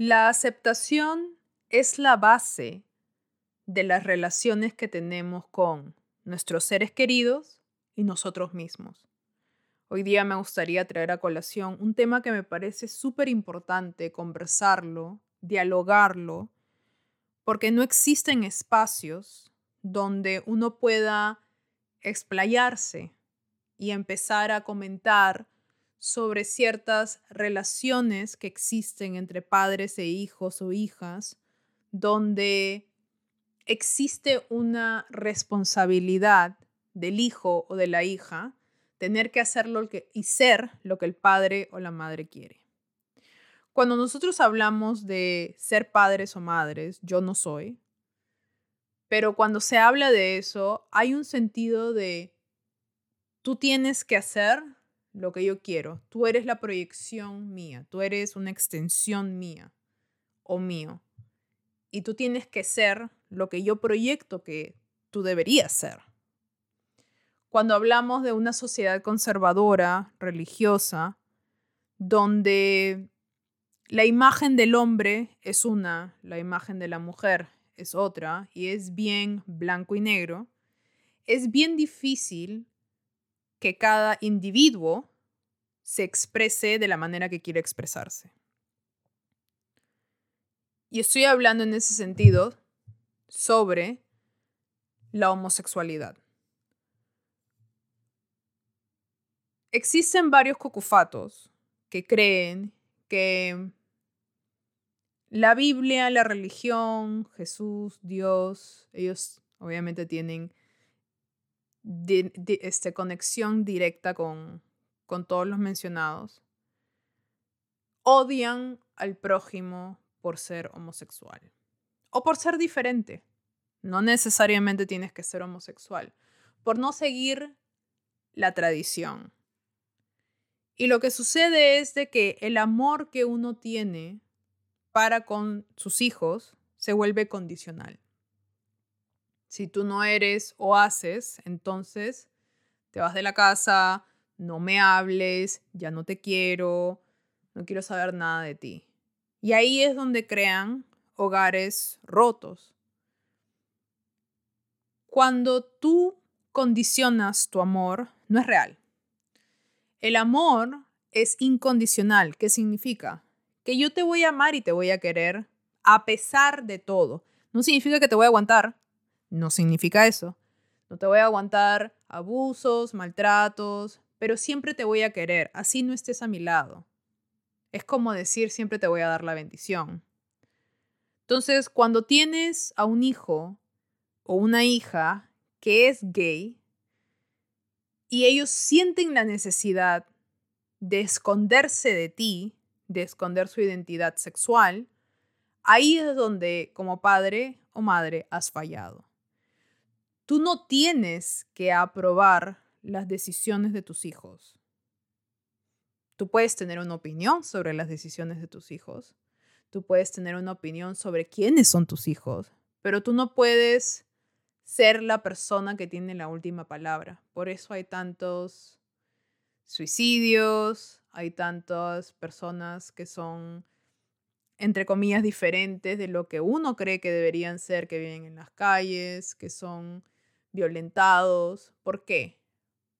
La aceptación es la base de las relaciones que tenemos con nuestros seres queridos y nosotros mismos. Hoy día me gustaría traer a colación un tema que me parece súper importante conversarlo, dialogarlo, porque no existen espacios donde uno pueda explayarse y empezar a comentar sobre ciertas relaciones que existen entre padres e hijos o hijas, donde existe una responsabilidad del hijo o de la hija tener que hacerlo y ser lo que el padre o la madre quiere. Cuando nosotros hablamos de ser padres o madres, yo no soy, pero cuando se habla de eso, hay un sentido de tú tienes que hacer lo que yo quiero. Tú eres la proyección mía, tú eres una extensión mía o mío. Y tú tienes que ser lo que yo proyecto que tú deberías ser. Cuando hablamos de una sociedad conservadora, religiosa, donde la imagen del hombre es una, la imagen de la mujer es otra, y es bien blanco y negro, es bien difícil que cada individuo se exprese de la manera que quiere expresarse. Y estoy hablando en ese sentido sobre la homosexualidad. Existen varios cocufatos que creen que la Biblia, la religión, Jesús, Dios, ellos obviamente tienen de, este, conexión directa con, con todos los mencionados, odian al prójimo por ser homosexual o por ser diferente. No necesariamente tienes que ser homosexual, por no seguir la tradición. Y lo que sucede es de que el amor que uno tiene para con sus hijos se vuelve condicional. Si tú no eres o haces, entonces te vas de la casa, no me hables, ya no te quiero, no quiero saber nada de ti. Y ahí es donde crean hogares rotos. Cuando tú condicionas tu amor, no es real. El amor es incondicional. ¿Qué significa? Que yo te voy a amar y te voy a querer a pesar de todo. No significa que te voy a aguantar, no significa eso. No te voy a aguantar abusos, maltratos, pero siempre te voy a querer, así no estés a mi lado. Es como decir siempre te voy a dar la bendición. Entonces, cuando tienes a un hijo o una hija que es gay y ellos sienten la necesidad de esconderse de ti, de esconder su identidad sexual, ahí es donde como padre o madre has fallado. Tú no tienes que aprobar las decisiones de tus hijos. Tú puedes tener una opinión sobre las decisiones de tus hijos. Tú puedes tener una opinión sobre quiénes son tus hijos, pero tú no puedes ser la persona que tiene la última palabra. Por eso hay tantos suicidios, hay tantas personas que son entre comillas diferentes de lo que uno cree que deberían ser, que viven en las calles, que son violentados. ¿Por qué?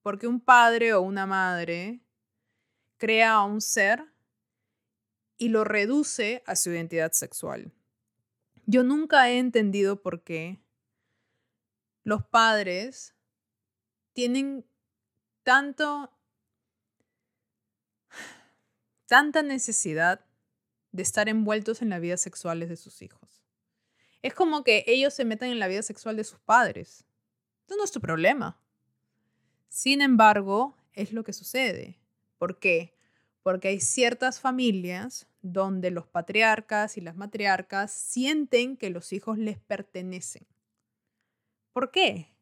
Porque un padre o una madre crea a un ser y lo reduce a su identidad sexual. Yo nunca he entendido por qué los padres tienen tanto tanta necesidad de estar envueltos en la vida sexual de sus hijos. Es como que ellos se metan en la vida sexual de sus padres. Esto no es tu problema. Sin embargo, es lo que sucede. ¿Por qué? Porque hay ciertas familias donde los patriarcas y las matriarcas sienten que los hijos les pertenecen. ¿Por qué?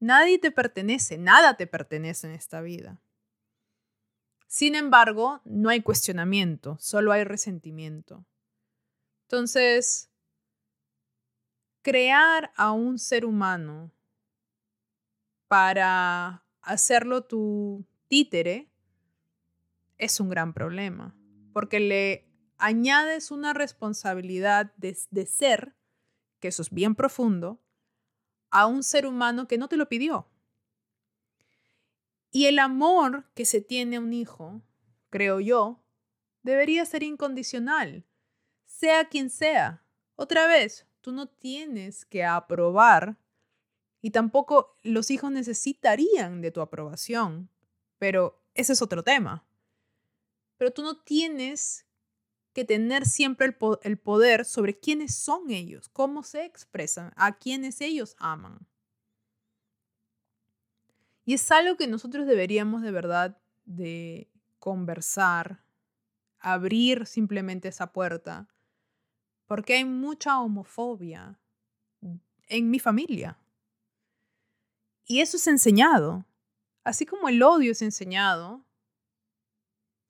Nadie te pertenece, nada te pertenece en esta vida. Sin embargo, no hay cuestionamiento, solo hay resentimiento. Entonces, crear a un ser humano para hacerlo tu títere es un gran problema, porque le añades una responsabilidad de, de ser, que eso es bien profundo, a un ser humano que no te lo pidió. Y el amor que se tiene a un hijo, creo yo, debería ser incondicional, sea quien sea. Otra vez, tú no tienes que aprobar y tampoco los hijos necesitarían de tu aprobación, pero ese es otro tema. Pero tú no tienes que tener siempre el, poder sobre quiénes son ellos, cómo se expresan, a quienes ellos aman. Y es algo que nosotros deberíamos de verdad de conversar, abrir simplemente esa puerta, porque hay mucha homofobia en mi familia. Y eso es enseñado. Así como el odio es enseñado,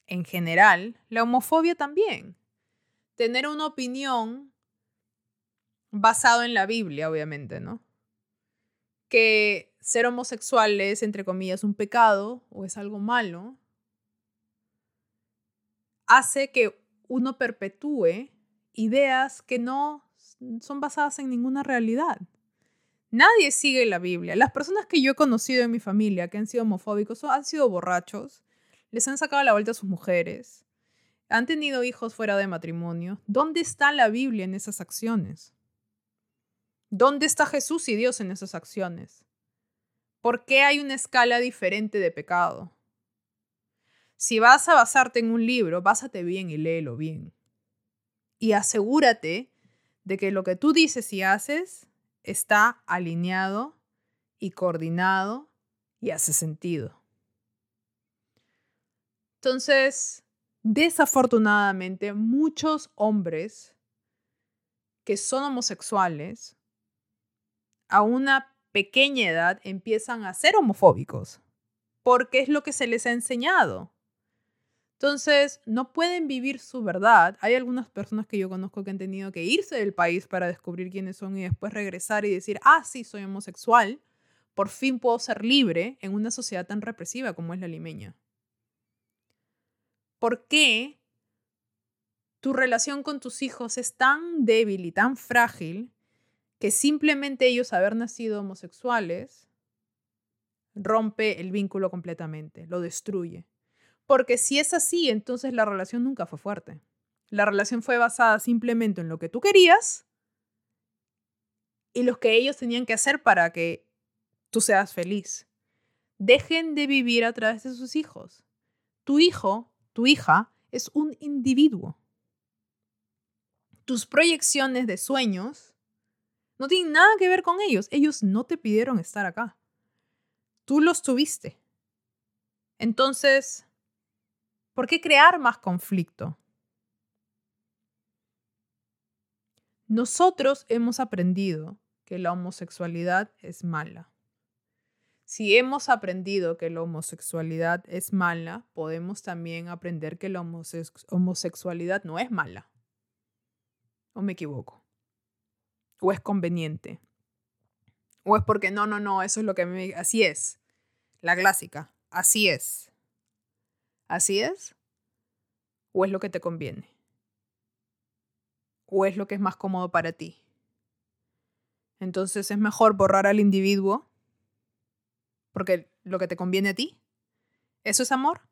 en general, la homofobia también. Tener una opinión basado en la Biblia, obviamente, ¿no? Que ser homosexual es, entre comillas, un pecado o es algo malo, hace que uno perpetúe ideas que no son basadas en ninguna realidad. Nadie sigue la Biblia. Las personas que yo he conocido en mi familia que han sido homofóbicos han sido borrachos, les han sacado la vuelta a sus mujeres, han tenido hijos fuera de matrimonio. ¿Dónde está la Biblia en esas acciones? ¿Dónde está Jesús y Dios en esas acciones? ¿Por qué hay una escala diferente de pecado? Si vas a basarte en un libro, básate bien y léelo bien. Y asegúrate de que lo que tú dices y haces está alineado y coordinado y hace sentido. Entonces, desafortunadamente, muchos hombres que son homosexuales a una pequeña edad empiezan a ser homofóbicos, porque es lo que se les ha enseñado. Entonces, no pueden vivir su verdad. Hay algunas personas que yo conozco que han tenido que irse del país para descubrir quiénes son y después regresar y decir, ah, sí, soy homosexual. Por fin puedo ser libre en una sociedad tan represiva como es la limeña. ¿Por qué tu relación con tus hijos es tan débil y tan frágil que simplemente ellos haber nacido homosexuales rompe el vínculo completamente, lo destruye? Porque si es así, entonces la relación nunca fue fuerte. La relación fue basada simplemente en lo que tú querías y lo que ellos tenían que hacer para que tú seas feliz. Dejen de vivir a través de sus hijos. Tu hijo tu hija es un individuo. Tus proyecciones de sueños no tienen nada que ver con ellos. Ellos no te pidieron estar acá. Tú los tuviste. Entonces, ¿por qué crear más conflicto? Nosotros hemos aprendido que la homosexualidad es mala. Si hemos aprendido que la homosexualidad es mala, podemos también aprender que la homosexualidad no es mala. ¿O me equivoco? ¿O es conveniente? ¿O es porque no, no, no, eso es lo que me... Así es. La clásica. Así es. ¿Así es? ¿O es lo que te conviene? ¿O es lo que es más cómodo para ti? Entonces es mejor borrar al individuo porque lo que te conviene a ti, eso es amor.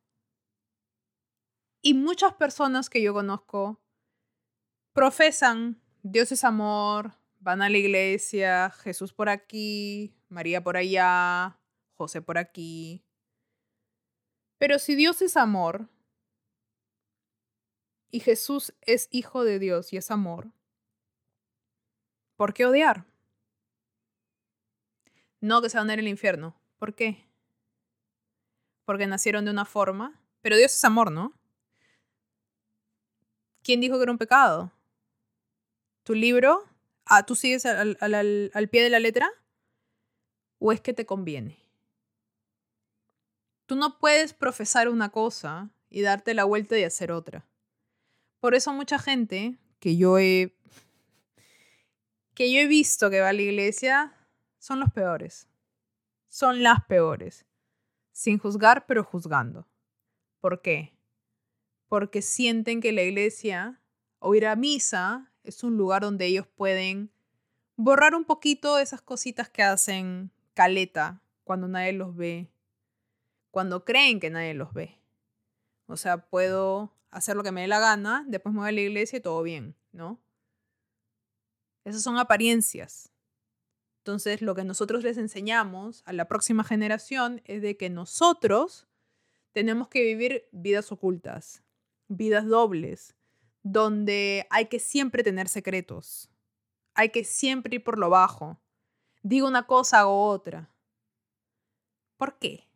Y muchas personas que yo conozco profesan, Dios es amor, van a la iglesia, Jesús por aquí, María por allá, José por aquí. Pero si Dios es amor y Jesús es hijo de Dios y es amor, ¿por qué odiar? No que se van a ir al infierno. ¿Por qué? Porque nacieron de una forma. Pero Dios es amor, ¿no? ¿Quién dijo que era un pecado? ¿Tu libro? Ah, ¿tú sigues al, al pie de la letra? ¿O es que te conviene? Tú no puedes profesar una cosa y darte la vuelta y hacer otra. Por eso mucha gente que yo he que yo he visto que va a la iglesia son los peores son las peores. Sin juzgar, pero juzgando. ¿Por qué? Porque sienten que la iglesia o ir a misa es un lugar donde ellos pueden borrar un poquito esas cositas que hacen caleta cuando nadie los ve, cuando creen que nadie los ve. O sea, puedo hacer lo que me dé la gana, después me voy a la iglesia y todo bien, ¿no? Esas son apariencias. Entonces, lo que nosotros les enseñamos a la próxima generación es de que nosotros tenemos que vivir vidas ocultas, vidas dobles, donde hay que siempre tener secretos, hay que siempre ir por lo bajo. Digo una cosa, hago otra. ¿Por qué?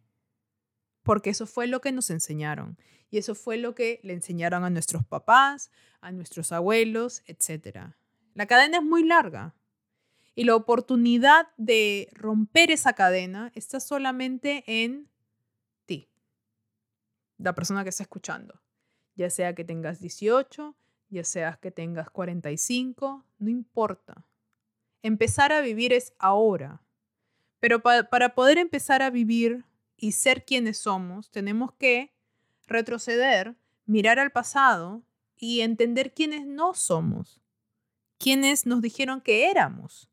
Porque eso fue lo que nos enseñaron y eso fue lo que le enseñaron a nuestros papás, a nuestros abuelos, etc. La cadena es muy larga y la oportunidad de romper esa cadena está solamente en ti, la persona que está escuchando. Ya sea que tengas 18, ya sea que tengas 45, no importa. Empezar a vivir es ahora. Pero para poder empezar a vivir y ser quienes somos, tenemos que retroceder, mirar al pasado y entender quiénes no somos, quiénes nos dijeron que éramos,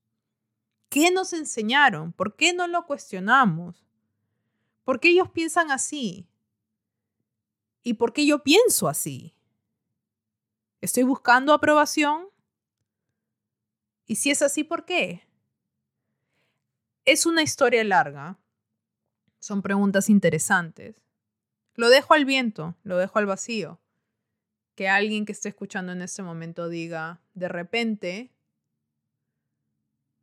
qué nos enseñaron, por qué no lo cuestionamos, por qué ellos piensan así y por qué yo pienso así. ¿Estoy buscando aprobación? Y si es así, ¿por qué? Es una historia larga. Son preguntas interesantes. Lo dejo al viento, lo dejo al vacío. Que alguien que esté escuchando en este momento diga, de repente,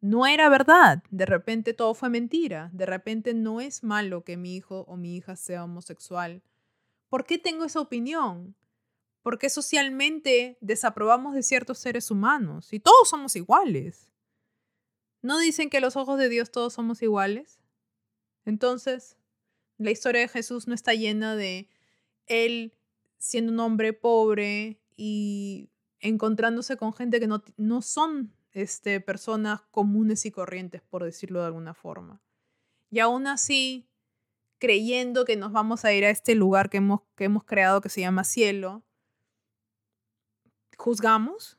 no era verdad, de repente todo fue mentira, de repente no es malo que mi hijo o mi hija sea homosexual. ¿Por qué tengo esa opinión? ¿Por qué socialmente desaprobamos de ciertos seres humanos? Y todos somos iguales. ¿No dicen que los ojos de Dios todos somos iguales? Entonces, la historia de Jesús no está llena de él siendo un hombre pobre y encontrándose con gente que no, no son este, personas comunes y corrientes, por decirlo de alguna forma. Y aún así, creyendo que nos vamos a ir a este lugar que hemos, que hemos creado que se llama cielo, juzgamos.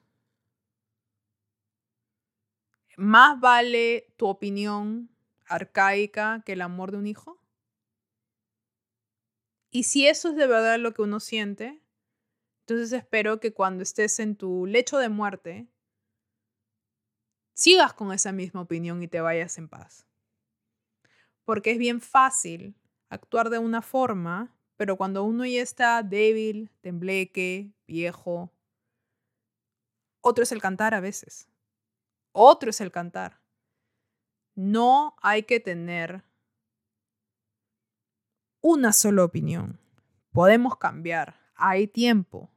¿Más vale tu opinión arcaica que el amor de un hijo? Y si eso es de verdad lo que uno siente, entonces espero que cuando estés en tu lecho de muerte, sigas con esa misma opinión y te vayas en paz. Porque es bien fácil actuar de una forma, pero cuando uno ya está débil, tembleque, viejo, otro es el cantar a veces. Otro es el cantar. No hay que tener una sola opinión. Podemos cambiar. Hay tiempo.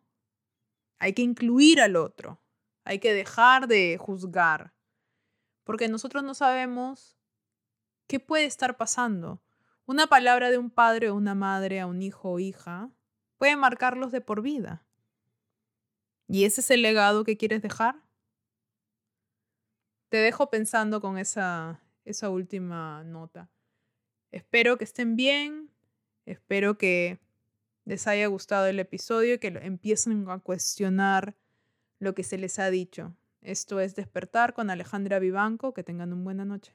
Hay que incluir al otro. Hay que dejar de juzgar. Porque nosotros no sabemos qué puede estar pasando. Una palabra de un padre o una madre a un hijo o hija puede marcarlos de por vida. ¿Y ese es el legado que quieres dejar? Te dejo pensando con esa, esa última nota. Espero que estén bien, espero que les haya gustado el episodio y que empiecen a cuestionar lo que se les ha dicho. Esto es Despertar con Alejandra Vivanco. Que tengan una buena noche.